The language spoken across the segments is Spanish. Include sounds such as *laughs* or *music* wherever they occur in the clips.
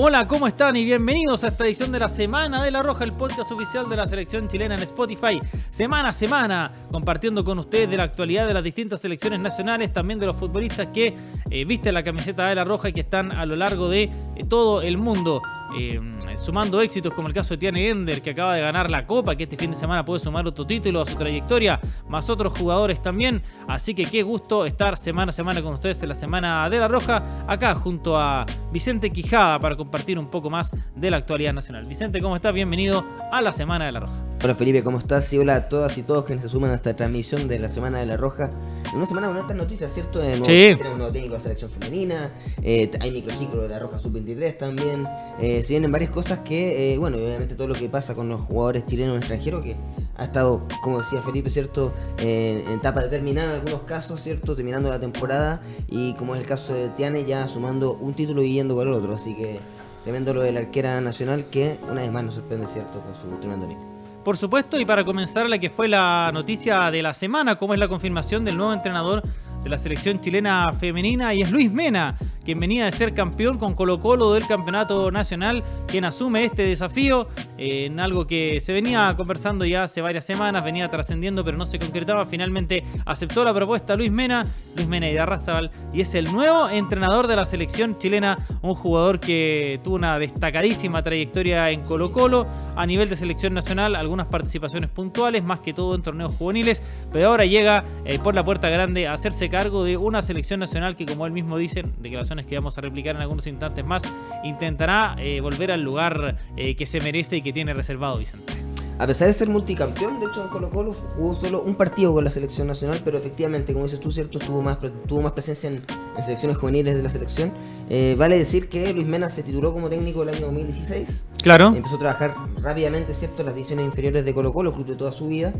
Hola, ¿cómo están? Y bienvenidos a esta edición de la Semana de la Roja, el podcast oficial de la selección chilena en Spotify. Semana a semana, compartiendo con ustedes de la actualidad de las distintas selecciones nacionales, también de los futbolistas que eh, visten la camiseta de la Roja y que están a lo largo de eh, todo el mundo. Eh, sumando éxitos como el caso de Tiane Ender que acaba de ganar la Copa, que este fin de semana puede sumar otro título a su trayectoria, más otros jugadores también. Así que qué gusto estar semana a semana con ustedes en la Semana de la Roja, acá junto a Vicente Quijada para compartir un poco más de la actualidad nacional. Vicente, ¿cómo estás? Bienvenido a la Semana de la Roja. Hola Felipe, ¿cómo estás? Y hola a todas y todos que se suman a esta transmisión de la Semana de la Roja. En una semana con otras noticias, ¿cierto? De nuevo, Sí. Tenemos un nuevo técnico de la selección femenina, eh, hay microciclo de la Roja Sub-23 también. Eh, se vienen varias cosas que, eh, bueno, y obviamente todo lo que pasa con los jugadores chilenos extranjeros, que ha estado, como decía Felipe, ¿cierto? Eh, en etapa determinada en algunos casos, ¿cierto? Terminando la temporada y como es el caso de Tiane, ya sumando un título y yendo por el otro. Así que tremendo lo de la arquera nacional que una vez más nos sorprende, ¿cierto? Con su tremendo nivel. Por supuesto, y para comenzar la que fue la noticia de la semana, como es la confirmación del nuevo entrenador de la selección chilena femenina, y es Luis Mena, quien venía de ser campeón con Colo Colo del campeonato nacional, quien asume este desafío eh, en algo que se venía conversando ya hace varias semanas, venía trascendiendo pero no se concretaba, finalmente aceptó la propuesta Luis Mena, Luis Mena y Darrazabal, y es el nuevo entrenador de la selección chilena, un jugador que tuvo una destacadísima trayectoria en Colo Colo, a nivel de selección nacional, algunas participaciones puntuales, más que todo en torneos juveniles, pero ahora llega eh, por la puerta grande a hacerse cargo de una selección nacional que, como él mismo dice, declaraciones que vamos a replicar en algunos instantes más, intentará eh, volver al lugar eh, que se merece y que tiene reservado Vicente. A pesar de ser multicampeón, de hecho en Colo Colo jugó solo un partido con la selección nacional, pero efectivamente, como dices tú, cierto, tuvo más, tuvo más presencia en, en selecciones juveniles de la selección. Eh, vale decir que Luis Mena se tituló como técnico el año 2016. Claro. Empezó a trabajar rápidamente, ¿cierto?, en las divisiones inferiores de Colo Colo, club de toda su vida,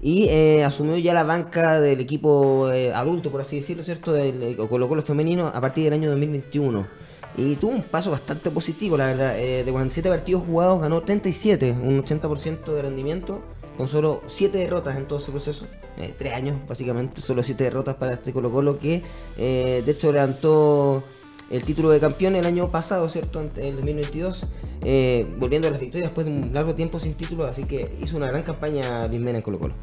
y eh, asumió ya la banca del equipo eh, adulto, por así decirlo, ¿cierto?, del eh, Colo Colo femenino a partir del año 2021. Y tuvo un paso bastante positivo, la verdad. Eh, de 47 partidos jugados ganó 37, un 80% de rendimiento, con solo 7 derrotas en todo ese proceso. 3 años, básicamente, solo 7 derrotas para este Colo Colo que, eh, de hecho, levantó el título de campeón el año pasado, ¿cierto? En el 2022, eh, volviendo a las victorias después de un largo tiempo sin título, así que hizo una gran campaña Luis Mena en Colo Colo.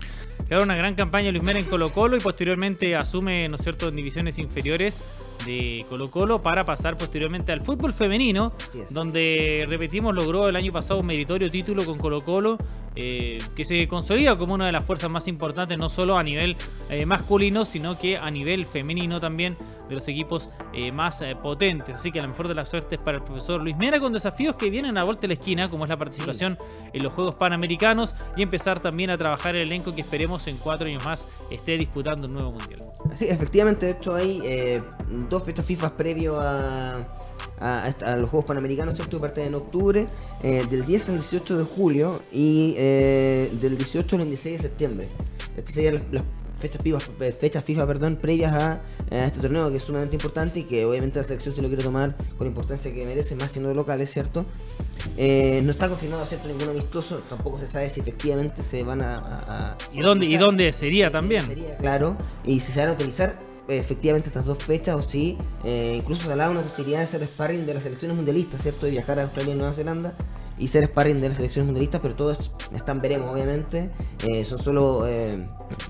Claro, una gran campaña Luis Mena en Colo Colo y posteriormente asume, ¿no es cierto?, en divisiones inferiores de Colo Colo para pasar posteriormente al fútbol femenino, donde, repetimos, logró el año pasado un meritorio título con Colo Colo, eh, que se consolida como una de las fuerzas más importantes, no solo a nivel eh, masculino, sino que a nivel femenino también, de los equipos más potentes. Así que a lo mejor de la suerte es para el profesor Luis Mena, con desafíos que vienen a vuelta de la esquina, como es la participación en los Juegos Panamericanos y empezar también a trabajar el elenco que esperemos en cuatro años más esté disputando un nuevo mundial. Sí, efectivamente, de hecho hay eh, dos fechas FIFA previo a, los Juegos Panamericanos, ¿cierto? Que parten en octubre, eh, del 10 al 18 de julio y eh, del 18 al 26 de septiembre. Estas serían las fechas, FIFA, eh, fechas FIFA perdón, previas a, a este torneo que es sumamente importante y que obviamente la selección se lo quiere tomar con la importancia que merece, más siendo de locales, ¿cierto? Eh, no está confirmado, ¿cierto? Ningún amistoso, tampoco se sabe si efectivamente se van a... a- a ¿Y dónde, y dónde sería también? Sería, claro, y si se van a utilizar eh, efectivamente estas dos fechas o si eh, incluso se hablaba una posibilidad de ser sparring de las selecciones mundialistas, ¿cierto? De viajar a Australia y Nueva Zelanda y ser sparring de las selecciones mundialistas, pero todo es- están veremos, obviamente. Eh, son solo eh,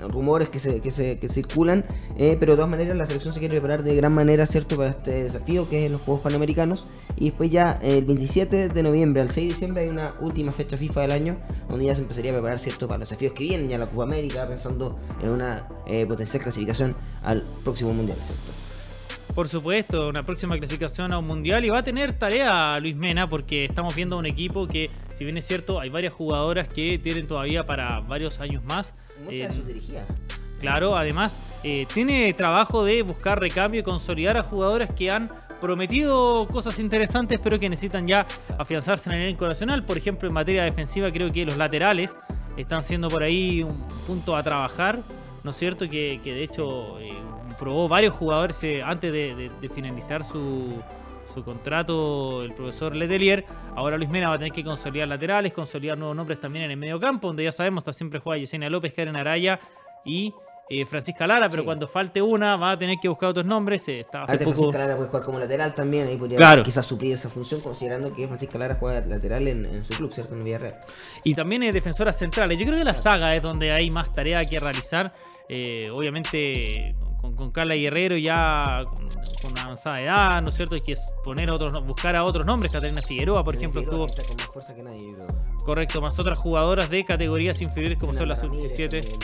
rumores que se, que se que circulan, eh, pero de todas maneras la selección se quiere preparar de gran manera, ¿cierto? Para este desafío que es los Juegos Panamericanos. Y después ya el 27 de noviembre al 6 de diciembre hay una última fecha FIFA del año, donde ya se empezaría a preparar, ¿cierto? Para los desafíos que vienen, ya la Copa América, pensando en una eh, potencial clasificación al próximo Mundial, ¿cierto? Por supuesto, una próxima clasificación a un mundial y va a tener tarea Luis Mena porque estamos viendo un equipo que, si bien es cierto, hay varias jugadoras que tienen todavía para varios años más. Muchas Eh, de sus dirigidas. Claro, además eh, tiene trabajo de buscar recambio y consolidar a jugadores que han prometido cosas interesantes pero que necesitan ya afianzarse en el elenco nacional. Por ejemplo, en materia defensiva creo que los laterales están siendo por ahí un punto a trabajar, ¿no es cierto? Que, que de hecho eh, probó varios jugadores eh, antes de, de- de finalizar su, su contrato el profesor Letelier. Ahora Luis Mena va a tener que consolidar laterales, consolidar nuevos nombres también en el medio campo, donde ya sabemos, está siempre juega Yesenia López, Karen Araya y eh, Francisca Lara, pero cuando falte una va a tener que buscar otros nombres. Eh, está Francisca Lara puede jugar como lateral también, ahí podría quizás suplir esa función, considerando que Francisca Lara juega lateral en, su club, ¿cierto? En Villarreal. Y también es defensora central. Yo creo que la saga es donde hay más tarea que realizar. Eh, obviamente con, Carla Guerrero ya con, avanzada edad, ¿no es cierto? Hay que poner otros, buscar a otros nombres. Catarina Figueroa, por ejemplo, estuvo. Con más fuerza que nadie, Correcto, más otras jugadoras de categorías inferiores como son la sub-17.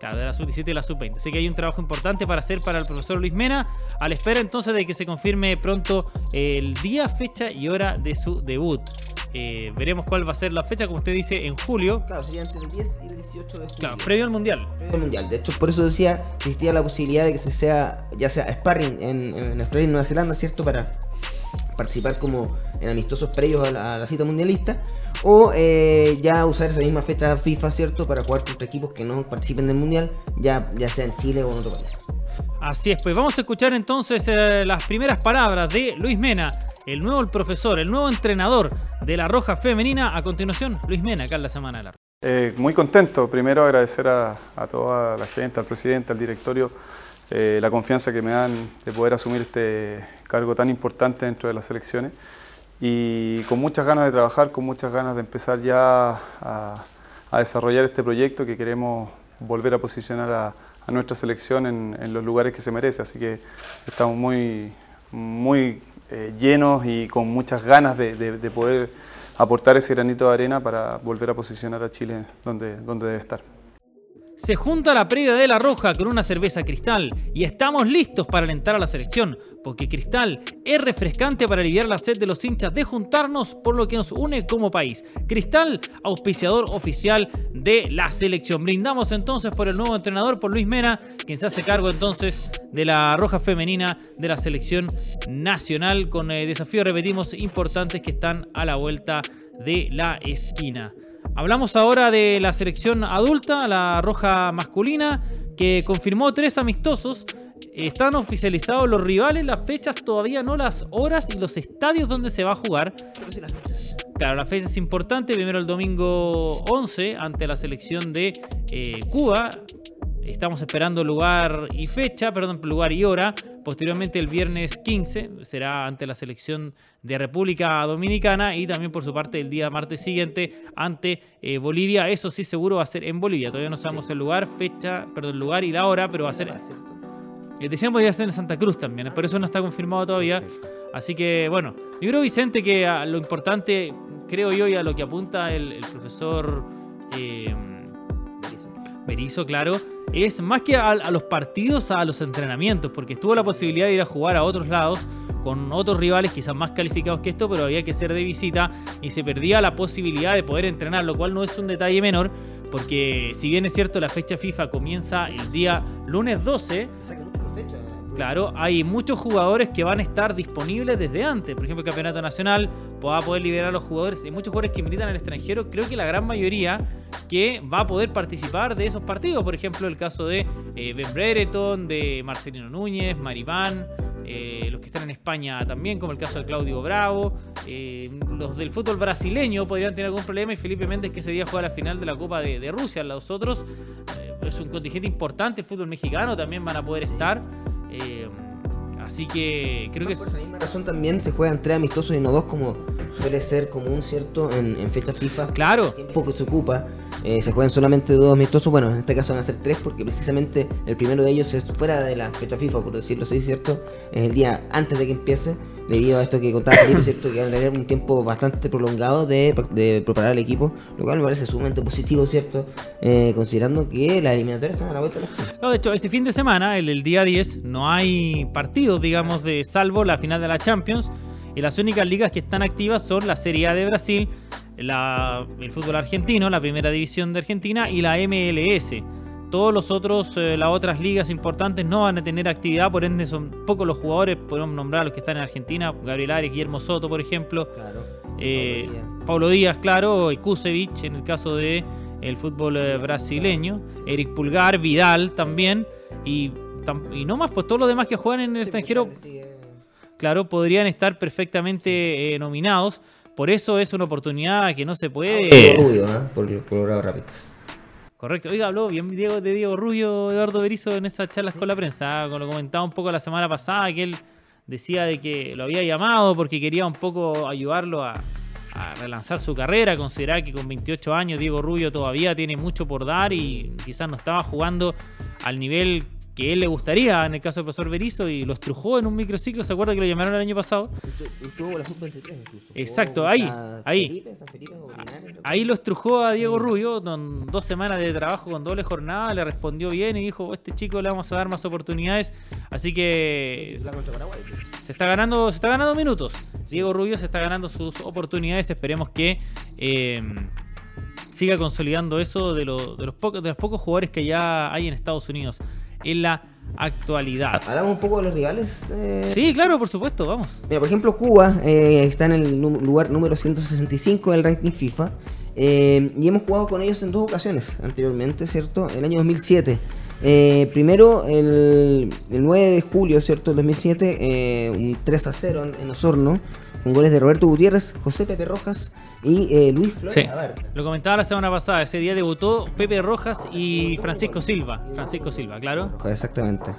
Claro, de la sub-17 y la sub-20. Así que hay un trabajo importante para hacer para el profesor Luis Mena, a la espera entonces de que se confirme pronto el día, fecha y hora de su debut. Eh, veremos cuál va a ser la fecha, como usted dice, en julio. Claro, sería entre el 10 y el 18 de julio. Claro, previo al Mundial. Previo al Mundial. De hecho, por eso decía que existía la posibilidad de que se sea, ya sea sparring en, en Australia y Nueva Zelanda, ¿cierto? Para participar como en amistosos previos a la, cita mundialista, o eh, ya usar esa misma fecha FIFA, ¿cierto? Para jugar contra equipos que no participen del Mundial, ya, ya sea en Chile o en otro país. Así es, pues vamos a escuchar entonces eh, las primeras palabras de Luis Mena, el nuevo profesor, el nuevo entrenador de la Roja Femenina. A continuación, Luis Mena, acá en la Semana de la eh, muy contento, primero agradecer a, a, toda la gente, al presidente, al directorio, eh, la confianza que me dan de poder asumir este cargo tan importante dentro de las elecciones. Y con muchas ganas de trabajar, con muchas ganas de empezar ya a, desarrollar este proyecto que queremos volver a posicionar a, nuestra selección en, los lugares que se merece. Así que estamos muy, muy eh, llenos y con muchas ganas de, de, poder aportar ese granito de arena para volver a posicionar a Chile donde, donde debe estar. Se junta la previa de la Roja con una cerveza Cristal y estamos listos para alentar a la selección, porque Cristal es refrescante para aliviar la sed de los hinchas de juntarnos por lo que nos une como país. Cristal, auspiciador oficial de la selección. Brindamos entonces por el nuevo entrenador, por Luis Mena, quien se hace cargo entonces de la Roja femenina de la selección nacional con eh, desafíos, repetimos, importantes que están a la vuelta de la esquina. Hablamos ahora de la selección adulta, la roja masculina, que confirmó tres amistosos. Están oficializados los rivales, las fechas, todavía no las horas y los estadios donde se va a jugar. Claro, la fecha es importante. Primero el domingo 11 ante la selección de eh, Cuba. Estamos esperando lugar y fecha, perdón, lugar y hora. Posteriormente el viernes 15 será ante la selección de República Dominicana y también por su parte el día martes siguiente ante eh, Bolivia. Eso sí seguro va a ser en Bolivia. Todavía no sabemos el lugar, fecha, perdón, el lugar y la hora, pero va a ser... Eh, decíamos que a ser en Santa Cruz también, por eso no está confirmado todavía. Así que bueno, yo creo Vicente que lo importante, creo yo, y a lo que apunta el, profesor... Eh, Berizo, claro, es más que a, los partidos, a los entrenamientos, porque tuvo la posibilidad de ir a jugar a otros lados con otros rivales quizás más calificados que esto, pero había que ser de visita y se perdía la posibilidad de poder entrenar, lo cual no es un detalle menor, porque si bien es cierto la fecha FIFA comienza el día lunes 12, Claro, hay muchos jugadores que van a estar disponibles desde antes. Por ejemplo, el Campeonato Nacional va a poder liberar a los jugadores. Hay muchos jugadores que militan en el extranjero. Creo que la gran mayoría que va a poder participar de esos partidos. Por ejemplo, el caso de eh, Ben Brereton, de Marcelino Núñez, Maribán. Eh, los que están en España también, como el caso de Claudio Bravo. Eh, los del fútbol brasileño podrían tener algún problema. Y Felipe Méndez, que ese día juega la final de la Copa de, de Rusia. Los otros es un contingente importante. El fútbol mexicano también van a poder estar. Eh, así que creo que... Por esa misma razón también se juegan tres amistosos y no dos como suele ser común, ¿cierto? En, en fecha FIFA. Claro. El tiempo que se ocupa. Eh, se juegan solamente dos amistosos, bueno, en este caso van a ser tres porque precisamente el primero de ellos es fuera de la fecha FIFA, por decirlo así, ¿cierto? Es el día antes de que empiece debido a esto que contaba Felipe, ¿cierto? Que van a tener un tiempo bastante prolongado de, preparar el equipo, lo cual me parece sumamente positivo, ¿cierto? Eh, considerando que las eliminatorias están a la vuelta no, de hecho, ese fin de semana, el, el día 10, no hay partidos, digamos, de salvo la final de la Champions. Y las únicas ligas que están activas son la Serie A de Brasil, la, el fútbol argentino, la primera división de Argentina y la MLS. Todos los otros, eh, las otras ligas importantes no van a tener actividad, por ende son pocos los jugadores, podemos nombrar a los que están en Argentina, Gabriel Arias, Guillermo Soto, por ejemplo, claro. eh, Paulo, Díaz. claro, y Kusevich en el caso de el fútbol eh, brasileño, Eric Pulgar, Vidal también, y, y no más, pues todos los demás que juegan en el pues, extranjero, claro, podrían estar perfectamente eh, nominados. Por eso es una oportunidad que no se puede. Rubio, ¿no? Por, por rápido. Correcto. Oiga, habló bien Diego, de Diego Rubio, Eduardo Berizzo en esas charlas con la prensa. Lo comentaba un poco la semana pasada, que él decía de que lo había llamado porque quería un poco ayudarlo a, a relanzar su carrera. Considerar que con 28 años Diego Rubio todavía tiene mucho por dar y quizás no estaba jugando al nivel que él le gustaría en el caso del profesor Berizzo y lo estrujó en un microciclo. ¿Se acuerda que lo llamaron el año pasado? Tuvo la sub-23 incluso. Exacto, ahí, ahí. Felipe, Felipe, Ahí lo estrujó a Diego Rubio con dos semanas de trabajo con doble jornada, le respondió bien y dijo, este chico le vamos a dar más oportunidades, así que Paraguay. se está ganando, se está ganando minutos. Diego Rubio se está ganando sus oportunidades, esperemos que eh, siga consolidando eso de, lo- de los pocos, de los pocos jugadores que ya hay en Estados Unidos en la actualidad. Hablamos un poco de los rivales. eh, Sí, claro, por supuesto, vamos. Mira, por ejemplo, Cuba eh, está en el lugar número 165 del ranking FIFA. eh, y hemos jugado con ellos en dos ocasiones anteriormente, ¿cierto? El año 2007. Eh, primero, el, el 9 de julio, ¿cierto? Del 2007, eh, un 3 a 0 en, en Osorno, con goles de Roberto Gutiérrez, José Pepe Rojas y eh, Luis Flores Sí. Lo comentaba la semana pasada, ese día debutó Pepe Rojas y Francisco Silva. Francisco Silva, claro. Exactamente.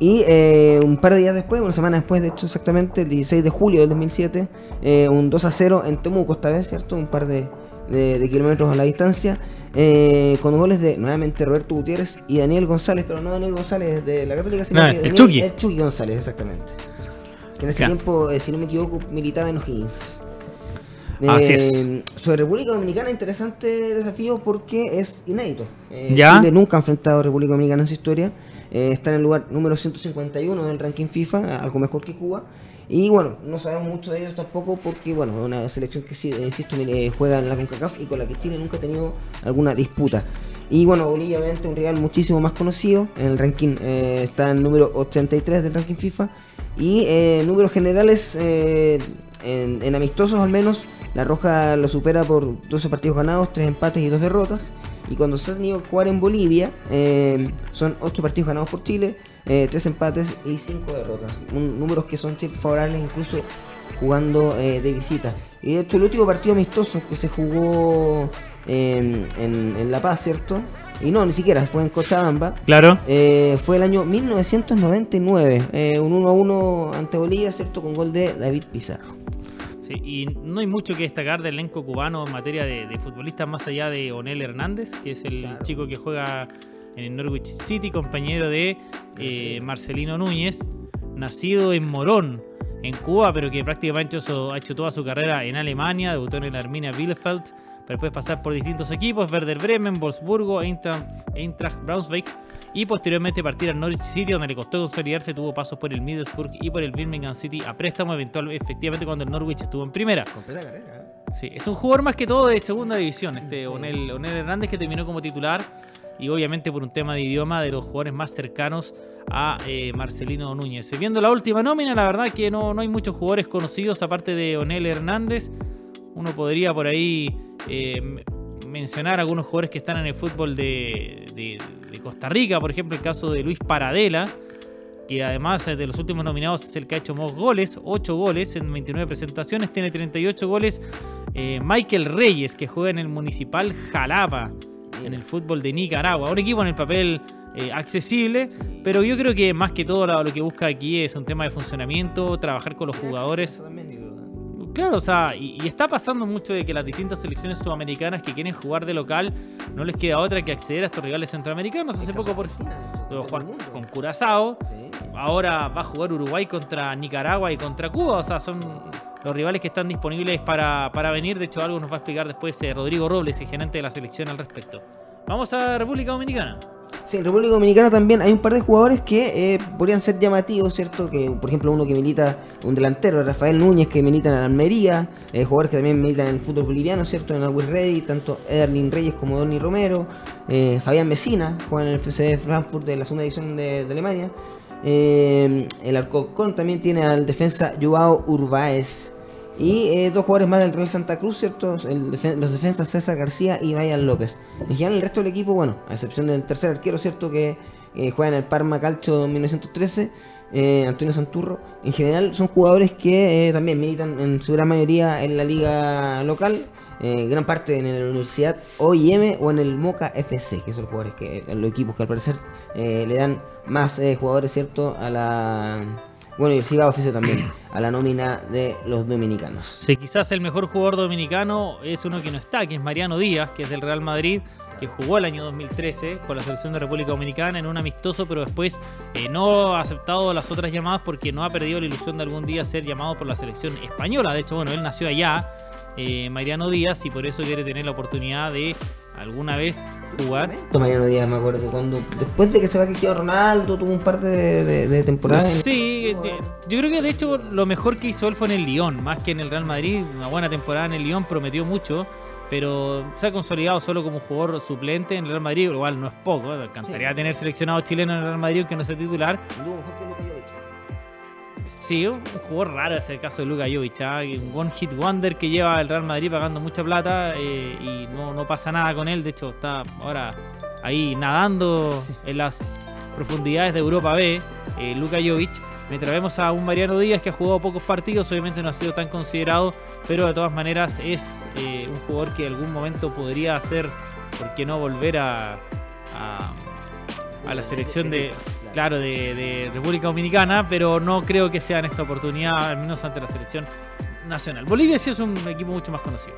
Y eh, un par de días después, una semana después, de hecho, exactamente, el 16 de julio del 2007, eh, un 2 a 0 en Temuco, esta vez, ¿cierto? Un par de, de- de kilómetros a la distancia, eh, con goles de nuevamente Roberto Gutiérrez y Daniel González, pero no Daniel González de la Católica, sino No, que el Daniel- Chucky. El Chucky González, exactamente. Que en ese tiempo, eh, si no me equivoco, militaba en O'Higgins. Así Eh, es. Sobre República Dominicana, interesante desafío porque es inédito. Eh, Ya. Chile nunca ha enfrentado a República Dominicana en su historia. Eh, está en el lugar número 151 del ranking FIFA, algo mejor que Cuba. Y bueno, no sabemos mucho de ellos tampoco porque, bueno, es una selección que, insisto, juega en la CONCACAF y con la que Chile nunca ha tenido alguna disputa. Y bueno, Bolivia obviamente un rival muchísimo más conocido. En el ranking está en el número 83 del ranking FIFA. Y eh, en números generales, eh, en, en amistosos al menos, la Roja lo supera por 12 partidos ganados, 3 empates y 2 derrotas. Y cuando se ha tenido que jugar en Bolivia, eh, son 8 partidos ganados por Chile, 3 empates y 5 derrotas. Un- números que son favorables incluso jugando eh, de visita. Y de hecho el último partido amistoso que se jugó eh, en, en La Paz, ¿cierto? Y no, ni siquiera, fue en Cochabamba. Claro. Eh, fue el año 1999, eh, un 1-1 ante Bolivia, ¿cierto? Con gol de David Pizarro. Sí, y no hay mucho que destacar del elenco cubano en materia de, de futbolistas más allá de Onel Hernández, que es el Claro. chico que juega en el Norwich City, compañero de eh, Marcelino Núñez, nacido en Morón, en Cuba, pero que prácticamente ha hecho toda su carrera en Alemania, debutó en el Arminia Bielefeld, para después pasar por distintos equipos, Werder Bremen, Wolfsburgo, Eintracht, Braunschweig, y posteriormente partir al Norwich City, donde le costó consolidarse, tuvo pasos por el Middlesbrough y por el Birmingham City a préstamo eventual, efectivamente cuando el Norwich estuvo en primera. Completa carrera. Sí, es un jugador más que todo de segunda división, este Onel, Onel Hernández que terminó como titular y obviamente por un tema de idioma de los jugadores más cercanos a eh, Marcelino Núñez. Eh, Viendo la última nómina, la verdad que no, no hay muchos jugadores conocidos aparte de Onel Hernández. Uno podría por ahí eh, mencionar algunos jugadores que están en el fútbol de, de- de Costa Rica, por ejemplo el caso de Luis Paradela, que además de los últimos nominados es el que ha hecho más goles, 8 goles en 29 presentaciones, tiene 38 goles. Eh, Michael Reyes, que juega en el Municipal Jalapa, en el fútbol de Nicaragua. Un equipo en el papel eh, accesible, pero yo creo que más que todo lo, lo que busca aquí es un tema de funcionamiento, trabajar con los jugadores. Claro, o sea, y, y está pasando mucho de que las distintas selecciones sudamericanas que quieren jugar de local no les queda otra que acceder a estos rivales centroamericanos. Hace poco, por ejemplo, jugar con Curazao, ahora va a jugar Uruguay contra Nicaragua y contra Cuba. O sea, son los rivales que están disponibles para, para venir. De hecho, algo nos va a explicar después eh, Rodrigo Robles, el gerente de la selección, al respecto. Vamos a República Dominicana. Sí, en República Dominicana también hay un par de jugadores que eh, podrían ser llamativos, ¿cierto? Que, por ejemplo, uno que milita, un delantero, Rafael Núñez, que milita en Almería, eh, jugadores que también militan en el fútbol boliviano, ¿cierto? En West Ready, tanto Ederlin Reyes como Donny Romero, eh, Fabián Mesina, juega en el FC Frankfurt de la segunda división de, Alemania. El Alcocón también tiene al defensa Joao Urbáez. Y eh, dos jugadores más del Real Santa Cruz, ¿cierto? El defen- los defensas César García y Ryan López. En general, el resto del equipo, bueno, a excepción del tercer arquero, ¿cierto? Que eh, juega en el Parma Calcio 1913, eh, Antonio Santurro. En general, son jugadores que eh, también militan en su gran mayoría en la liga local. gran parte en la Universidad OIM o en el Moca FC, que son los jugadores que los equipos que al parecer le dan más jugadores, ¿cierto? A la bueno, y Ciba oficio también a la nómina de los dominicanos. Sí, quizás el mejor jugador dominicano es uno que no está, que es Mariano Díaz, que es del Real Madrid, que jugó el año 2013 con la selección de República Dominicana en un amistoso, pero después eh, no ha aceptado las otras llamadas porque no ha perdido la ilusión de algún día ser llamado por la selección española. De hecho, bueno, él nació allá, eh, Mariano Díaz, y por eso quiere tener la oportunidad de alguna vez jugar. Mariano Díaz, me acuerdo, cuando después de que se va Cristiano Ronaldo, tuvo un par de, de, temporadas. Sí, yo creo que de hecho lo mejor que hizo él fue en el Lyon, más que en el Real Madrid. Una buena temporada en el Lyon, prometió mucho pero se ha consolidado solo como jugador suplente en el Real Madrid, igual no es poco, encantaría tener seleccionado chileno en el Real Madrid que no sea titular. Sí, un, jugador raro es el caso de Luka Jovic, ¿ah? un one hit wonder que lleva el Real Madrid pagando mucha plata eh, y no, no, pasa nada con él, de hecho está ahora ahí nadando en las profundidades de Europa B, eh, Luka Jovic. Mientras vemos a un Mariano Díaz que ha jugado pocos partidos, obviamente no ha sido tan considerado, pero de todas maneras es eh, un jugador que en algún momento podría hacer, ¿por qué no volver a, a, la selección de, claro, de, República Dominicana? Pero no creo que sea en esta oportunidad, al menos ante la selección nacional. Bolivia sí es un equipo mucho más conocido.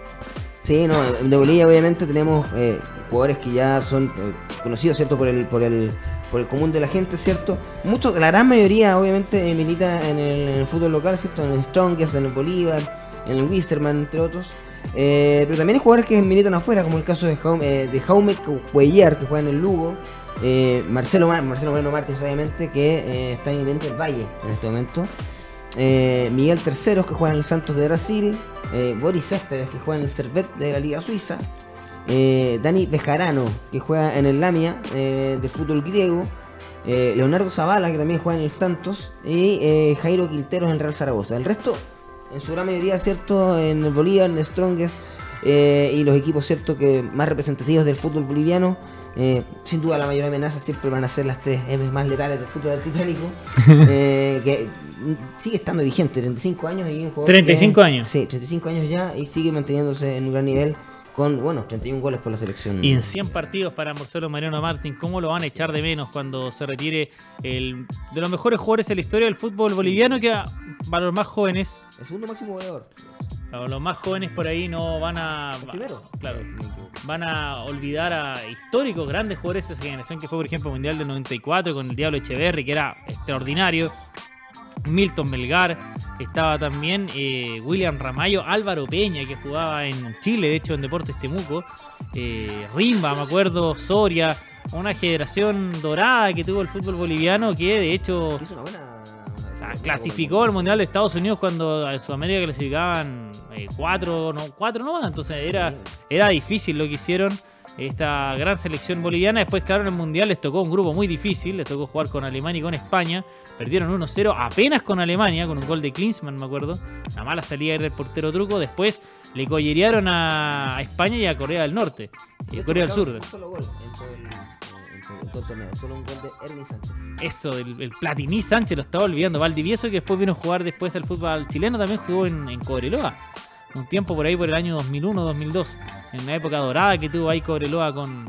Sí, no, de Bolivia obviamente tenemos eh, jugadores que ya son eh, conocidos, ¿cierto? Por el, por el por el común de la gente, ¿cierto? Mucho, la gran mayoría, obviamente, eh, milita en el, fútbol local, ¿cierto? En el Strongest, en el Bolívar, en el Wisterman, entre otros. Eh, pero también hay jugadores que militan afuera, como el caso de Jaume, eh, de Jaume Cuellar, que juega en el Lugo. Marcelo, Marcelo Moreno Martins, obviamente, que está en el del Valle en este momento. Miguel Terceros, que juega en el Santos de Brasil. Boris Céspedes, que juega en el Servet de la Liga Suiza. Eh, Dani Bejarano, que juega en el Lamia eh, de fútbol griego, eh, Leonardo Zavala, que también juega en el Santos, y Jairo Quinteros en Real Zaragoza. El resto, en su gran mayoría, ¿cierto? En el Bolívar, en Strongest, y los equipos, ¿cierto? Que más representativos del fútbol boliviano. Sin duda la mayor amenaza siempre van a ser las tres M más letales del fútbol altitánico *laughs* que sigue estando vigente, 35 años y un 35 años. Sí, 35 años ya y sigue manteniéndose en un gran nivel con, bueno, 31 goles por la selección. Y en 100 partidos para Marcelo Mariano Martín, ¿cómo lo van a echar de menos cuando se retire el de los mejores jugadores en la historia del fútbol boliviano que para los más jóvenes? El segundo máximo goleador. Los más jóvenes por ahí no van a. primero. Claro. Van a olvidar a históricos grandes jugadores de esa generación que fue, por ejemplo, Mundial del 94 con el Diablo Echeverri, que era extraordinario. Milton Melgar, estaba también eh, William Ramayo, Álvaro Peña, que jugaba en Chile, de hecho en Deportes Temuco, eh, Rimba, me acuerdo, Soria, una generación dorada que tuvo el fútbol boliviano que de hecho clasificó al Mundial de Estados Unidos cuando a Sudamérica clasificaban eh, cuatro, no, cuatro nomás, entonces era, era difícil lo que hicieron esta gran selección boliviana. Después, claro, en el Mundial les tocó un grupo muy difícil, les tocó jugar con Alemania y con España. Perdieron 1-0 apenas con Alemania, con un gol de Klinsmann, me acuerdo. Una mala salida del portero truco. Después le collerearon a España y a Corea del Norte, y Corea del Sur. Eso, el, Platini Sánchez lo estaba olvidando. Valdivieso, que después vino a jugar después al fútbol chileno, también jugó en, en Cobreloa un tiempo por ahí por el año 2001-2002, en la época dorada que tuvo ahí Cobreloa con,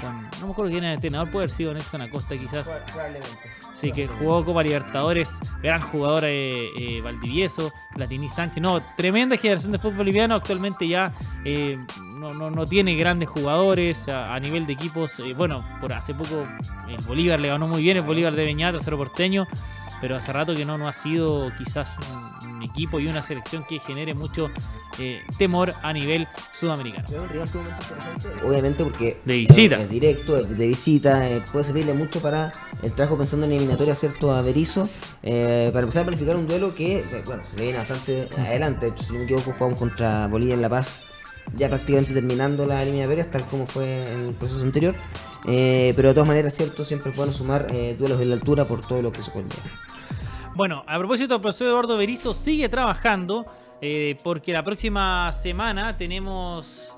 con no me acuerdo quién era el entrenador, puede haber sido Nelson Acosta quizás. Sí, que jugó Copa Libertadores, gran jugador eh, eh, Valdivieso, Latini Sánchez. No, tremenda generación de fútbol boliviano. Actualmente ya eh, no, no, no, tiene grandes jugadores a, nivel de equipos. bueno, por hace poco el Bolívar le ganó muy bien, el Bolívar de Beñata, Cerro Porteño pero hace rato que no, no ha sido quizás un, equipo y una selección que genere mucho eh, temor a nivel sudamericano. Obviamente porque de visita. Es directo, de visita, eh, puede servirle mucho para el trabajo pensando en eliminatoria, ¿cierto? A Berizzo, eh, para empezar a planificar un duelo que, bueno, se le viene bastante adelante. De hecho, si no me equivoco, jugamos contra Bolivia en La Paz ya prácticamente terminando la eliminatoria, tal como fue en el proceso anterior. Eh, pero de todas maneras, cierto, siempre pueden sumar eh, duelos en la altura por todo lo que se puede Bueno, a propósito, el profesor Eduardo Berizo sigue trabajando eh, porque la próxima semana tenemos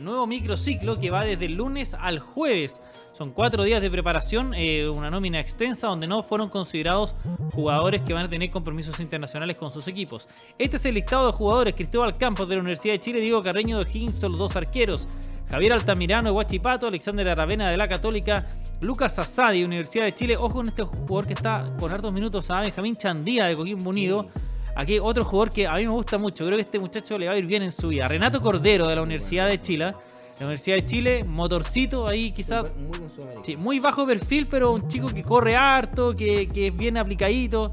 nuevo microciclo que va desde el lunes al jueves. Son cuatro días de preparación, eh, una nómina extensa donde no fueron considerados jugadores que van a tener compromisos internacionales con sus equipos. Este es el listado de jugadores. Cristóbal Campos de la Universidad de Chile, Diego Carreño de Higgins son los dos arqueros. Javier Altamirano de Huachipato, Alexander Aravena de la Católica, Lucas Asadi, Universidad de Chile. Ojo con este jugador que está con hartos minutos a Benjamín Chandía de Coquimbo Unido. Aquí otro jugador que a mí me gusta mucho, creo que este muchacho le va a ir bien en su vida. Renato Cordero de la Universidad de Chile. La Universidad de Chile, motorcito ahí quizás. Muy, muy bajo perfil, pero un chico que corre harto, que, que es bien aplicadito.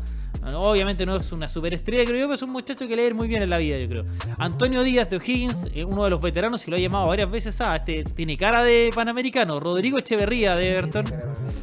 Obviamente no es una superestrella, creo yo, pero es un muchacho que leer muy bien en la vida, yo creo. Antonio Díaz de O'Higgins, eh, uno de los veteranos, y lo ha llamado varias veces a este, tiene cara de panamericano. Rodrigo Echeverría de Everton,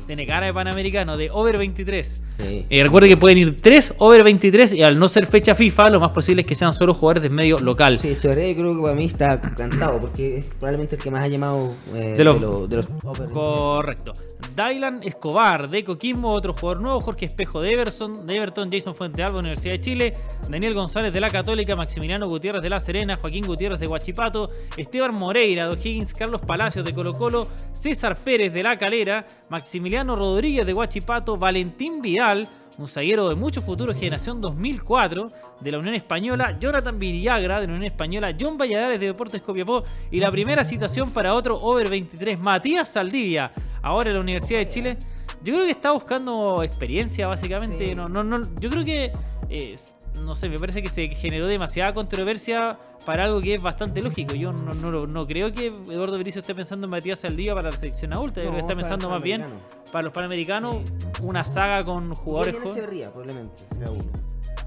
tiene cara de panamericano, de over 23. Eh, recuerde que pueden ir 3 over 23 y al no ser fecha FIFA, lo más posible es que sean solo jugadores de medio local. Sí, Echeverría creo que para mí está cantado, porque es probablemente el que más ha llamado eh, de, los, de, los, Correcto. Dylan Escobar de Coquimbo, otro jugador nuevo, Jorge Espejo de Everton, de Everton Jason Fuente Alba, Universidad de Chile, Daniel González de la Católica, Maximiliano Gutiérrez de La Serena, Joaquín Gutiérrez de Huachipato, Esteban Moreira de O'Higgins, Carlos Palacios de Colo Colo, César Pérez de La Calera, Maximiliano Rodríguez de Huachipato, Valentín Vidal, un zaguero de mucho futuro, generación 2004 de la Unión Española, Jonathan Viriagra de la Unión Española, John Valladares de Deportes Copiapó y la primera citación para otro over 23, Matías Saldivia, ahora en la Universidad de Chile. Yo creo que está buscando experiencia, básicamente. No, no, no, yo creo que, eh, no sé, me parece que se generó demasiada controversia para algo que es bastante lógico. Yo no, no, no creo que Eduardo Berizzo esté pensando en Matías Saldivia para la selección adulta. Yo creo que está pensando más bien para los panamericanos, una saga con jugadores. probablemente, sea uno.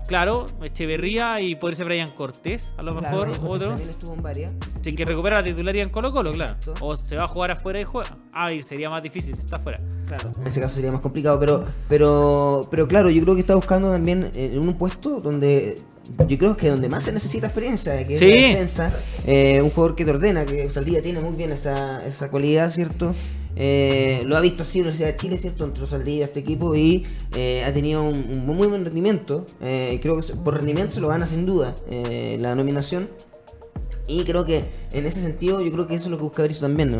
Claro, Echeverría y podría ser Brian Cortés, a lo mejor, otro. Estuvo en varias. Sin que recupera la titularidad en Colo Colo, claro. O se va a jugar afuera y juega. Ah, y sería más difícil si está afuera. Claro, en ese caso sería más complicado, pero, pero, pero claro, yo creo que está buscando también en un puesto donde yo creo que donde más se necesita experiencia, que es la defensa, eh, un jugador que te ordena, que Saldía tiene muy bien esa, esa cualidad, ¿cierto? Eh, lo ha visto así Universidad de Chile, ¿cierto? Entró Saldía este equipo y eh, ha tenido un, muy buen rendimiento. Eh, creo que por rendimiento se lo gana sin duda la nominación. Y creo que en ese sentido, yo creo que eso es lo que busca Berizzo también,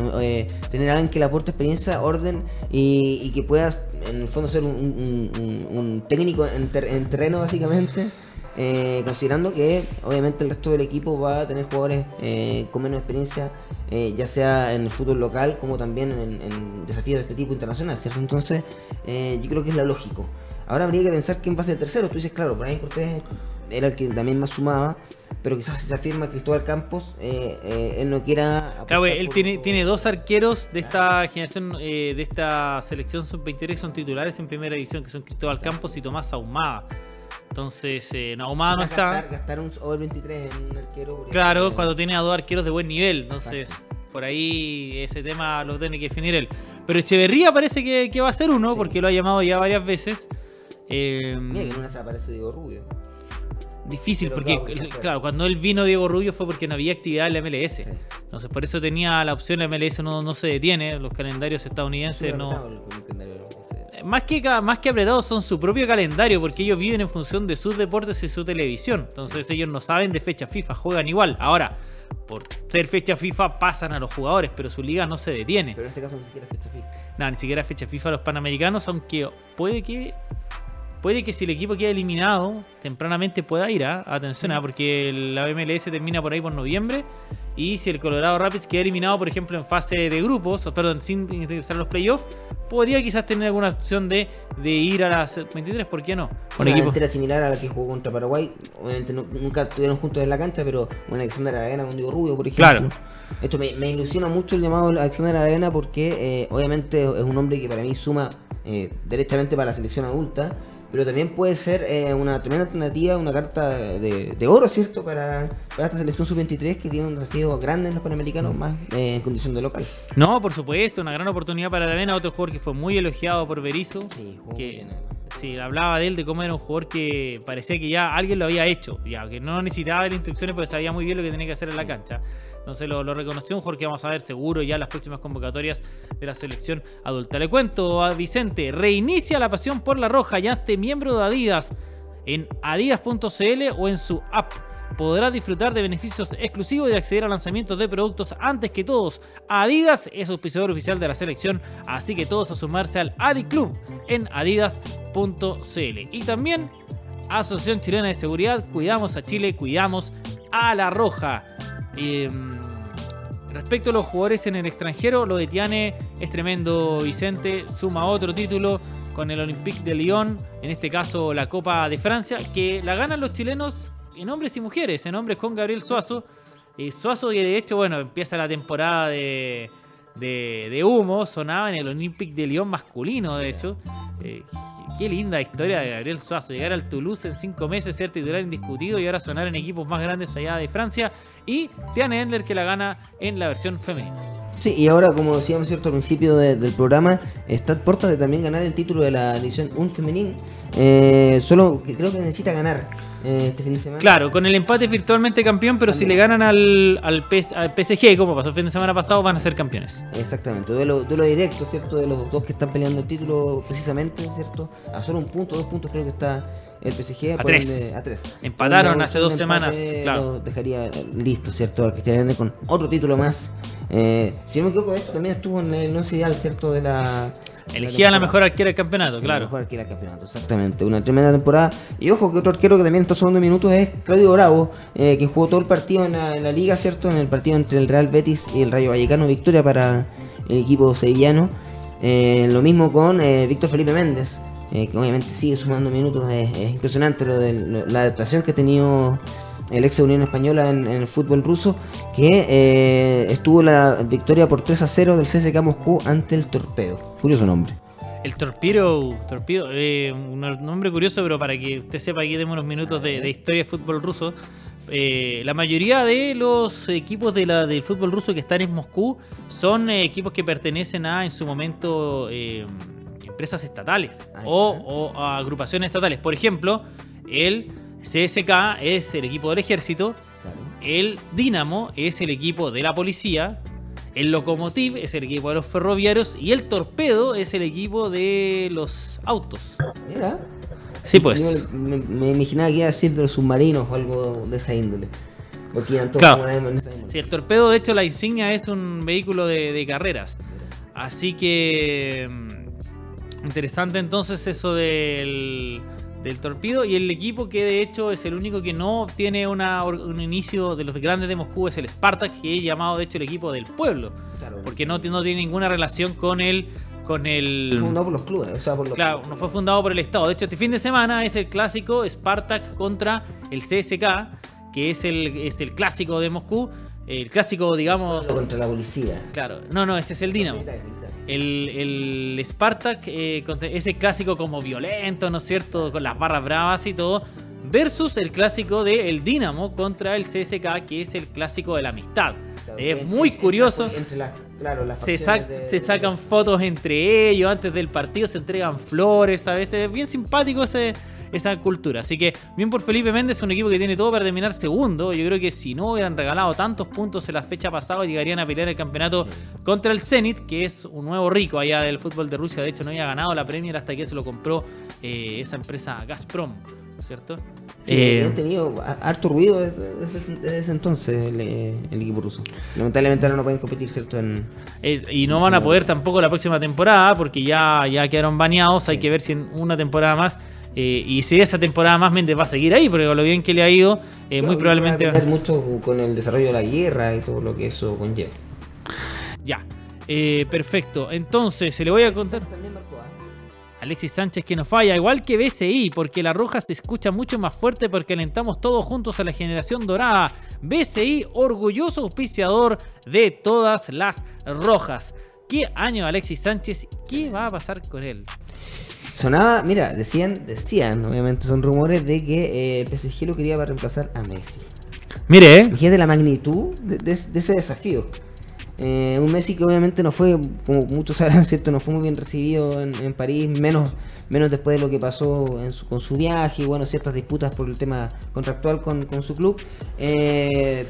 tener a alguien que le aporte experiencia, orden y, que pueda, en el fondo, ser un, técnico en, en terreno, básicamente. Eh, considerando que obviamente el resto del equipo va a tener jugadores eh, con menos experiencia, eh, ya sea en el fútbol local como también en, desafíos de este tipo internacional, ¿cierto? Entonces, yo creo que es lo lógico. Ahora habría que pensar quién va a ser el tercero. Tú dices, claro, Brian Cortés era el que también más sumaba, pero quizás si se afirma Cristóbal Campos, él no quiera. Claro, él tiene, tiene dos arqueros de esta generación, de esta selección sub-23 que son titulares en primera división, que son Cristóbal Campos y Tomás Ahumada. Entonces, eh, no está. Gastar, un over 23 en un arquero. Claro, cuando tiene a dos arqueros de buen nivel. Entonces, por ahí ese tema lo tiene que definir él. Pero Echeverría parece que, va a ser uno, porque lo ha llamado ya varias veces. Eh, Mira que no se aparece Diego Rubio. Difícil, porque, claro, cuando él vino Diego Rubio fue porque no había actividad en la MLS. Entonces, por eso tenía la opción, la MLS no, no se detiene, los calendarios estadounidenses no más que, más que apretados son su propio calendario, porque ellos viven en función de sus deportes y su televisión. Entonces ellos no saben de fecha FIFA, juegan igual. Ahora, por ser fecha FIFA pasan a los jugadores, pero su liga no se detiene. Pero en este caso ni siquiera fecha FIFA. No, ni siquiera fecha FIFA los panamericanos, aunque puede que puede que si el equipo queda eliminado tempranamente pueda ir, ¿ah? atención, ¿ah? porque la MLS termina por ahí por noviembre y si el Colorado Rapids queda eliminado, por ejemplo, en fase de grupos, perdón, sin ingresar a los playoffs, podría quizás tener alguna opción de, de ir a las 23, ¿por qué no? Con una entera similar a la que jugó contra Paraguay. Obviamente nunca estuvieron juntos en la cancha, pero un Alexander Arena con Diego Rubio, por ejemplo. Claro. Esto me, ilusiona mucho el llamado Alexander Arena porque eh, obviamente es un hombre que para mí suma eh, derechamente para la selección adulta pero también puede ser eh, una tremenda alternativa, una carta de, oro, ¿cierto? Para, esta selección sub-23 que tiene un desafío grande en los panamericanos, más eh, en condición de local. No, por supuesto, una gran oportunidad para la Arena, otro jugador que fue muy elogiado por Berizzo. Sí, que, sí, hablaba de él, de cómo era un jugador que parecía que ya alguien lo había hecho, ya que no necesitaba de las instrucciones porque sabía muy bien lo que tenía que hacer en la cancha. Entonces lo, reconoció un jugador que vamos a ver seguro ya en las próximas convocatorias de la selección adulta. Le cuento a Vicente, reinicia la pasión por la roja, ya esté miembro de Adidas en adidas.cl o en su app. Podrás disfrutar de beneficios exclusivos y acceder a lanzamientos de productos antes que todos. Adidas es auspiciador oficial de la selección, así que todos a sumarse al Adi Club en adidas.cl. Y también Asociación Chilena de Seguridad, cuidamos a Chile, cuidamos a la Roja. Em, respecto a los jugadores en el extranjero, lo de Tiane es tremendo, Vicente, suma otro título con el Olympique de Lyon, en este caso la Copa de Francia, que la ganan los chilenos en hombres y mujeres, en hombres con Gabriel Suazo. Eh, Suazo, que de hecho, bueno, empieza la temporada de, de, humo, sonaba en el Olympique de Lyon masculino, de hecho. Eh, qué linda historia de Gabriel Suazo, llegar al Toulouse en cinco meses, ser titular indiscutido y ahora sonar en equipos más grandes allá de Francia. Y Tiane Endler que la gana en la versión femenina. Sí, y ahora, como decíamos cierto al principio del programa, está a de también ganar el título de la edición Un Femenil. Eh, solo creo que necesita ganar eh, este fin de semana. Claro, con el empate virtualmente campeón, pero si le ganan al, al, PSG, como pasó el fin de semana pasado, van a ser campeones. Exactamente, duelo, duelo directo, ¿cierto? De los dos que están peleando el título precisamente, ¿cierto? A solo un punto, dos puntos creo que está el PSG a tres. a tres. Empataron hace dos semanas. Claro. dejaría listo, ¿cierto? A Cristian con otro título más. Eh, si no me equivoco, esto también estuvo en el 11 ideal, ¿cierto? De la. Elegía la, mejor arquera del campeonato, claro. La mejor arquera del campeonato, exactamente. Una tremenda temporada. Y ojo que otro arquero que también está sumando minutos es Claudio Bravo, eh, que jugó todo el partido en la, liga, ¿cierto? En el partido entre el Real Betis y el Rayo Vallecano. Victoria para el equipo sevillano. Eh, lo mismo con Víctor Felipe Méndez, eh, que obviamente sigue sumando minutos. Es, impresionante lo de, la adaptación que ha tenido el ex Unión Española en, el fútbol ruso, que eh, estuvo la victoria por 3 a 0 del CSK Moscú ante el Torpedo. Curioso nombre. El Torpedo, Torpedo eh, un nombre curioso, pero para que usted sepa, aquí tenemos unos minutos de, historia de fútbol ruso. la mayoría de los equipos de la, del fútbol ruso que están en Moscú son equipos que pertenecen a, en su momento, empresas estatales o, agrupaciones estatales. Por ejemplo, el CSK es el equipo del ejército, el Dinamo es el equipo de la policía, el Lokomotiv es el equipo de los ferroviarios y el Torpedo es el equipo de los autos. Mira. Sí, pues. me, imaginaba que iba a de los submarinos o algo de esa índole. Porque claro. Sí, el torpedo, de hecho, la insignia es un vehículo de carreras. Así que mm, Interesante entonces eso del, del torpedo y el equipo que de hecho es el único que no tiene una, un inicio de los grandes de Moscú es el Spartak que es llamado de hecho el equipo del pueblo. Porque no, no tiene ninguna relación con el con el fundado por los clubes o sea, por los claro no fue fundado por el estado. De hecho este fin de semana es el clásico Spartak contra el CSK que es el es el clásico de Moscú el clásico digamos contra la policía. Claro no no ese es el Dinamo el, el Spartak, eh, ese clásico como violento, ¿no es cierto? Con las barras bravas y todo. Versus el clásico de El Dinamo contra el CSK, que es el clásico de la amistad. es muy curioso. se, se, sacan fotos entre ellos antes del partido, se entregan flores a veces. Es bien simpático ese, esa cultura. Así que bien por Felipe Méndez, un equipo que tiene todo para terminar segundo. Yo creo que si no hubieran regalado tantos puntos en la fecha pasada, llegarían a pelear el campeonato contra el Zenit, que es un nuevo rico allá del fútbol de Rusia. De hecho, no había ganado la Premier hasta que se lo compró eh, esa empresa Gazprom, ¿cierto? Eh, han tenido harto ruido desde, ese entonces el, equipo ruso. Lamentablemente ahora no pueden competir, ¿cierto? y no van a poder tampoco la próxima temporada porque ya, ya quedaron baneados. Hay que ver si en una temporada más eh, y si esa temporada más Méndez va a seguir ahí, porque con lo bien que le ha ido, eh, muy probablemente. Va a mucho con el desarrollo de la guerra y todo lo que eso conlleva. Ya, eh, perfecto. Entonces, se le voy a contar. Alexis Sánchez que no falla, igual que BCI, porque la roja se escucha mucho más fuerte porque alentamos todos juntos a la generación dorada. BCI, orgulloso auspiciador de todas las rojas. ¿Qué año Alexis Sánchez? ¿Qué va a pasar con él? Sonaba, mira, decían, decían, obviamente son rumores de que eh, PSG lo quería para reemplazar a Messi. Mire, eh. Fíjate la magnitud de, ese desafío. Eh, un Messi que obviamente no fue, como muchos sabrán, *laughs* ¿cierto? No fue muy bien recibido en, París, menos, menos después de lo que pasó con su viaje y bueno, ciertas disputas por el tema contractual con, con su club. Eh,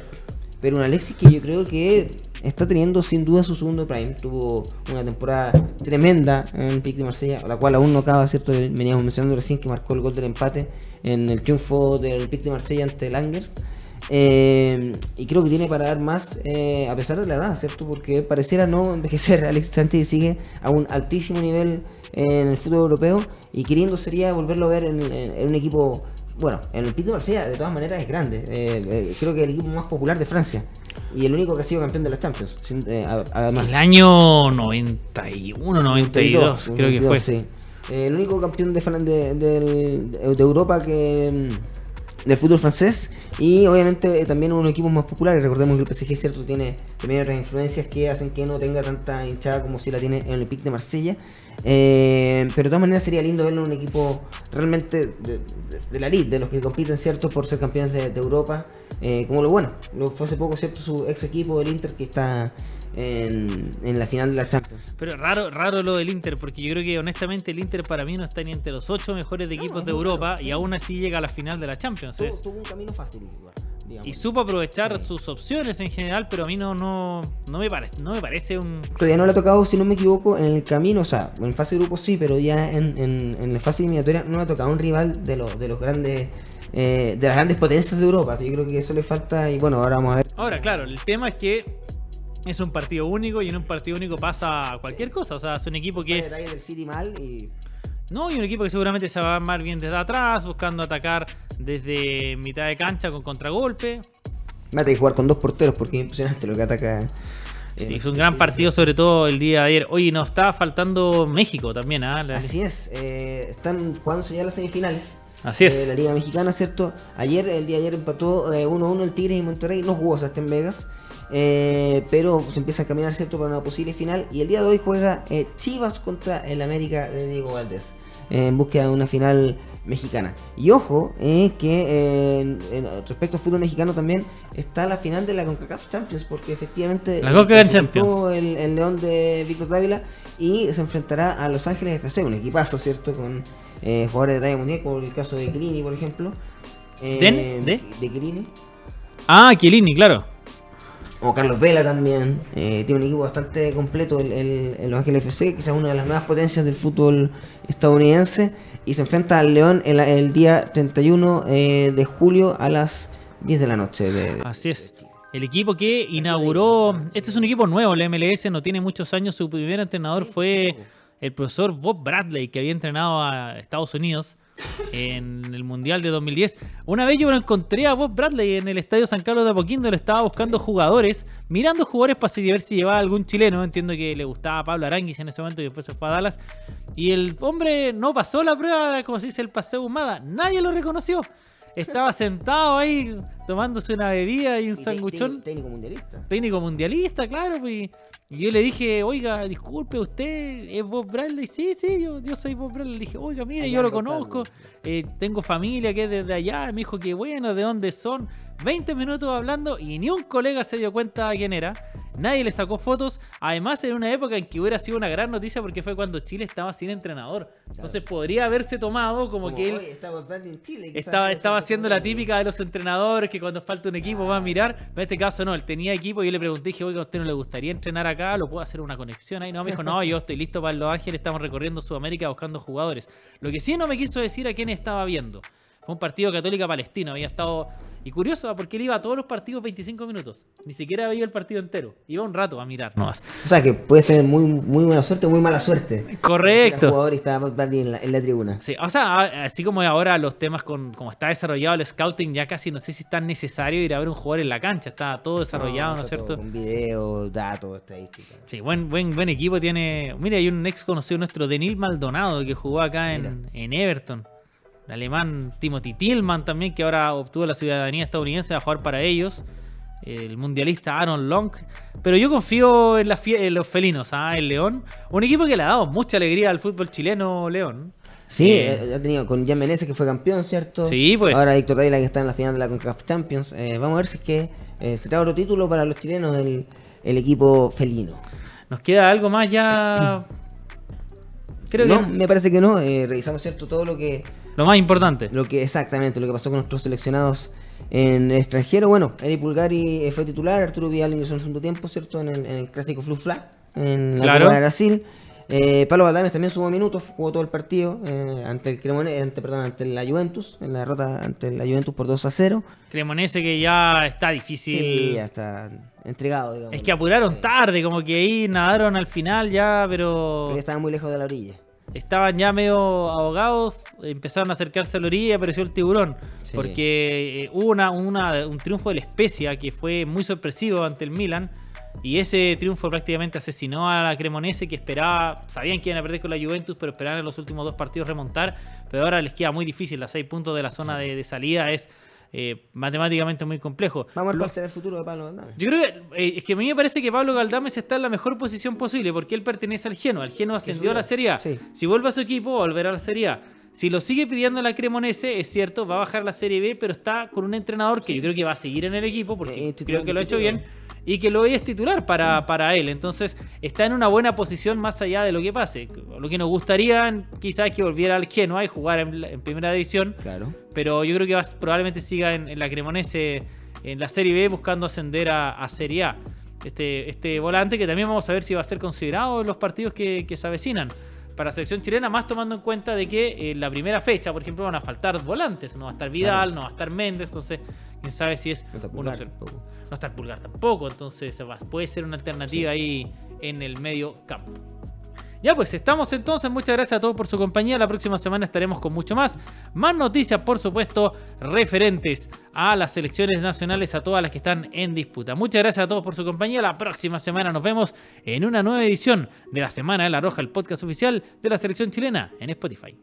pero un Alexis que yo creo que está teniendo sin duda su segundo prime. Tuvo una temporada tremenda en el Pic de Marsella, la cual aún no acaba, ¿cierto? Veníamos mencionando recién que marcó el gol del empate en el triunfo del Pic de Marsella ante el Angers. Eh, y creo que tiene para dar más, eh, a pesar de la edad, ¿cierto? Porque pareciera no envejecer. *laughs* Alexis Sánchez sigue a un altísimo nivel en el fútbol europeo y queriendo sería volverlo a ver en, un equipo. Bueno, en el Pic de Marsella de todas maneras es grande. Eh, eh, creo que el equipo más popular de Francia y el único que ha sido campeón de la Champions. sin- eh, además, El año 91, 92, creo que fue. sí. Eh, el único campeón de, de, del- de Europa que mm, del fútbol francés y obviamente eh, también uno de los equipos más populares. Recordemos que el PSG cierto tiene también otras influencias que hacen que no tenga tanta hinchada como si la tiene en el Olympique de Marsella. Eh, pero de todas maneras sería lindo verlo en un equipo realmente de, de- de la elite, de los que compiten cierto por ser campeones de, de Europa. Eh, como lo bueno, lo fue hace poco cierto su ex equipo del Inter que está en, en la final de la Champions. Pero raro, raro lo del Inter, porque yo creo que honestamente el Inter para mí no está ni entre los ocho mejores de equipos de Europa raro. y aún así llega a la final de la Champions. Tuvo un camino fácil, igual, digamos. Y supo aprovechar sus opciones en general, pero a mí no, no, no, me, parece, no me parece un... Todavía no le ha tocado, si no me equivoco, en el camino, o sea, en fase de grupo sí, pero ya en, en, en la fase eliminatoria no le ha tocado un rival de los, de los grandes, eh, de las grandes potencias de Europa. Yo creo que eso le falta y bueno, ahora vamos a ver. Ahora, claro, el tema es que es un partido único y en un partido único pasa cualquier cosa. O sea, es un equipo que... Del City mal y No, y un equipo que seguramente se va a armar bien desde atrás, buscando atacar desde mitad de cancha con contragolpe. tener que jugar con dos porteros porque es impresionante lo que ataca. eh, Sí, es un gran partido, sobre todo el día de ayer. Oye, nos está faltando México también, ¿ah? Así es, eh, están jugándose ya las semifinales. Así es. de la Liga Mexicana, ¿cierto? Ayer, el día de ayer empató eh, 1-1 el Tigres y Monterrey, no jugó en Vegas, eh, pero se empieza a caminar, ¿cierto? Para una posible final. Y el día de hoy juega eh, Chivas contra el América de Diego Valdés, eh, en búsqueda de una final mexicana. Y ojo, eh, que eh, en- en- respecto al fútbol mexicano también está la final de la CONCACAF Champions, porque efectivamente La CONCACAF clasificó el, el León de Víctor Dávila y se enfrentará a Los Ángeles FC, un equipazo, ¿cierto? Con eh, jugadores de talla mundial, como el caso de Chiellini, por ejemplo. Eh. ¿De? de Chiellini. Ah, Chiellini, claro. O Carlos Vela también. eh, tiene un equipo bastante completo, el, el- el Los Ángeles FC, quizás una de las nuevas potencias del fútbol estadounidense. Y se enfrenta al León el, el día 31 eh, de julio a las 10 de la noche. de- de- Así es. El equipo que inauguró. Este es un equipo nuevo, el MLS, no tiene muchos años. Su primer entrenador fue el profesor Bob Bradley, que había entrenado a Estados Unidos en el Mundial de 2010. Una vez yo me lo encontré a Bob Bradley en el Estadio San Carlos de Apoquindo. Le estaba buscando jugadores, mirando jugadores para ver si llevaba algún chileno. Entiendo que le gustaba Pablo Aranguis en ese momento y después se fue a Dallas. Y el hombre no pasó la prueba, como se dice, el paseo humada. Nadie lo reconoció. Estaba *laughs* sentado ahí tomándose una bebida y un y sanguchón. Técnico mundialista. Técnico mundialista, claro. pues, Y yo le dije, oiga, disculpe, ¿usted es Bob Bradley? Sí, sí, yo, yo soy Bob Bradley. Le dije, oiga, mire, Allá yo lo conozco. Eh, tengo familia que es desde allá. Me dijo que bueno, ¿de dónde son? 20 minutos hablando y ni un colega se dio cuenta de quién era. Nadie le sacó fotos. Además, en una época en que hubiera sido una gran noticia porque fue cuando Chile estaba sin entrenador. Entonces podría haberse tomado como, Como que él Bradley en Chile, estaba, estaba haciendo la típica de los entrenadores que cuando falta un equipo va a mirar. Pero en este caso no, él tenía equipo y yo le pregunté, dije, oiga, ¿a usted no le gustaría entrenar acá? ¿Lo puedo hacer una conexión ahí? No, me dijo, no, yo estoy listo para Los Ángeles, estamos recorriendo Sudamérica buscando jugadores. Lo que sí no me quiso decir a quién estaba viendo. Fue un partido católica-palestino, había estado... Y curioso, porque él iba a todos los partidos 25 minutos. Ni siquiera veía el partido entero. Iba un rato a mirar nomás. O sea que puedes tener muy, muy buena suerte o muy mala suerte. Correcto. jugador estaba Bob Bradley en la, en la tribuna. Sí, o sea, así como ahora los temas con como está desarrollado el scouting, ya casi no sé si es tan necesario ir a ver un jugador en la cancha, está todo desarrollado, ¿no, es está cierto? Con video, datos, estadísticas. Sí, buen, buen, buen equipo tiene. Mira, hay un ex conocido nuestro, Denil Maldonado, que jugó acá en, en Everton. El alemán Timothy Tillman también, que ahora obtuvo la ciudadanía estadounidense, va a jugar para ellos. El mundialista Aaron Long. Pero yo confío en, la fie- en los felinos, ¿ah? el León. Un equipo que le ha dado mucha alegría al fútbol chileno, León. Sí, Eh, eh, ha tenido con Jan Menezes que fue campeón, ¿cierto? Sí, pues. Ahora Víctor Dávila que está en la final de la CONCACAF Champions. Eh, vamos a ver si es que eh, se trae otro título para los chilenos el, el equipo felino. Nos queda algo más ya. *clears throat* Creo no, que me parece que no. eh, revisamos, ¿cierto? Todo lo que, lo más importante. lo que exactamente, lo que pasó con nuestros seleccionados en el extranjero. Bueno, Eri Pulgari eh, fue titular, Arturo Vidal ingresó en el segundo tiempo, ¿cierto? En el, en el clásico Flu Fla, en la Claro. Copa de Brasil. Eh, Pablo Galdames también sumó minutos, jugó todo el partido eh, ante el Cremonese, ante, perdón, ante la Juventus, en la derrota ante la Juventus por 2 a 0. Cremonese que ya está difícil. Sí, ya está entregado, digamos. Es que apuraron tarde, como que ahí nadaron al final ya, pero Porque estaba muy lejos de la orilla. Estaban ya medio ahogados, empezaron a acercarse a la orilla y apareció el tiburón. Sí. Porque eh, hubo una, una- un triunfo de la Especia que fue muy sorpresivo ante el Milan. Y ese triunfo prácticamente asesinó a la Cremonese que esperaba, sabían que iban a perder con la Juventus, pero esperaban en los últimos dos partidos remontar. Pero ahora les queda muy difícil, las seis puntos de la zona de, de salida es eh, matemáticamente muy complejo. Vamos a ver Lo- cuál será el futuro de Pablo Galdames. yo creo que eh, es que a mí me parece que Pablo Galdames está en la mejor posición posible porque él pertenece al Genoa. El Genoa ascendió a la Serie A. Sí. Si vuelve a su equipo, volverá a la Serie A. Si lo sigue pidiendo la Cremonese, es cierto, va a bajar la Serie B, pero está con un entrenador que yo creo que va a seguir en el equipo porque Eh, creo que lo ha hecho bien y que lo es titular para, para él. Entonces está en una buena posición más allá de lo que pase. Lo que nos gustaría quizás es que volviera al Genoa y jugar en, primera división Claro. pero yo creo que probablemente siga en, en la Cremonese en la Serie B buscando ascender a, a Serie A. Este, este volante que también vamos a ver si va a ser considerado en los partidos que, que se avecinan para la selección chilena, más tomando en cuenta de que en la primera fecha, por ejemplo, van a faltar volantes. No va a estar Vidal, Claro. no va a estar Méndez, entonces quién sabe si es No está Pulgar tampoco. No está Pulgar tampoco, entonces puede ser una alternativa ahí en el medio campo. Ya pues, estamos entonces. Muchas gracias a todos por su compañía. La próxima semana estaremos con mucho más. Más noticias, por supuesto, referentes a las selecciones nacionales, a todas las que están en disputa. Muchas gracias a todos por su compañía. La próxima semana nos vemos en una nueva edición de la Semana de la Roja, el podcast oficial de la selección chilena en Spotify.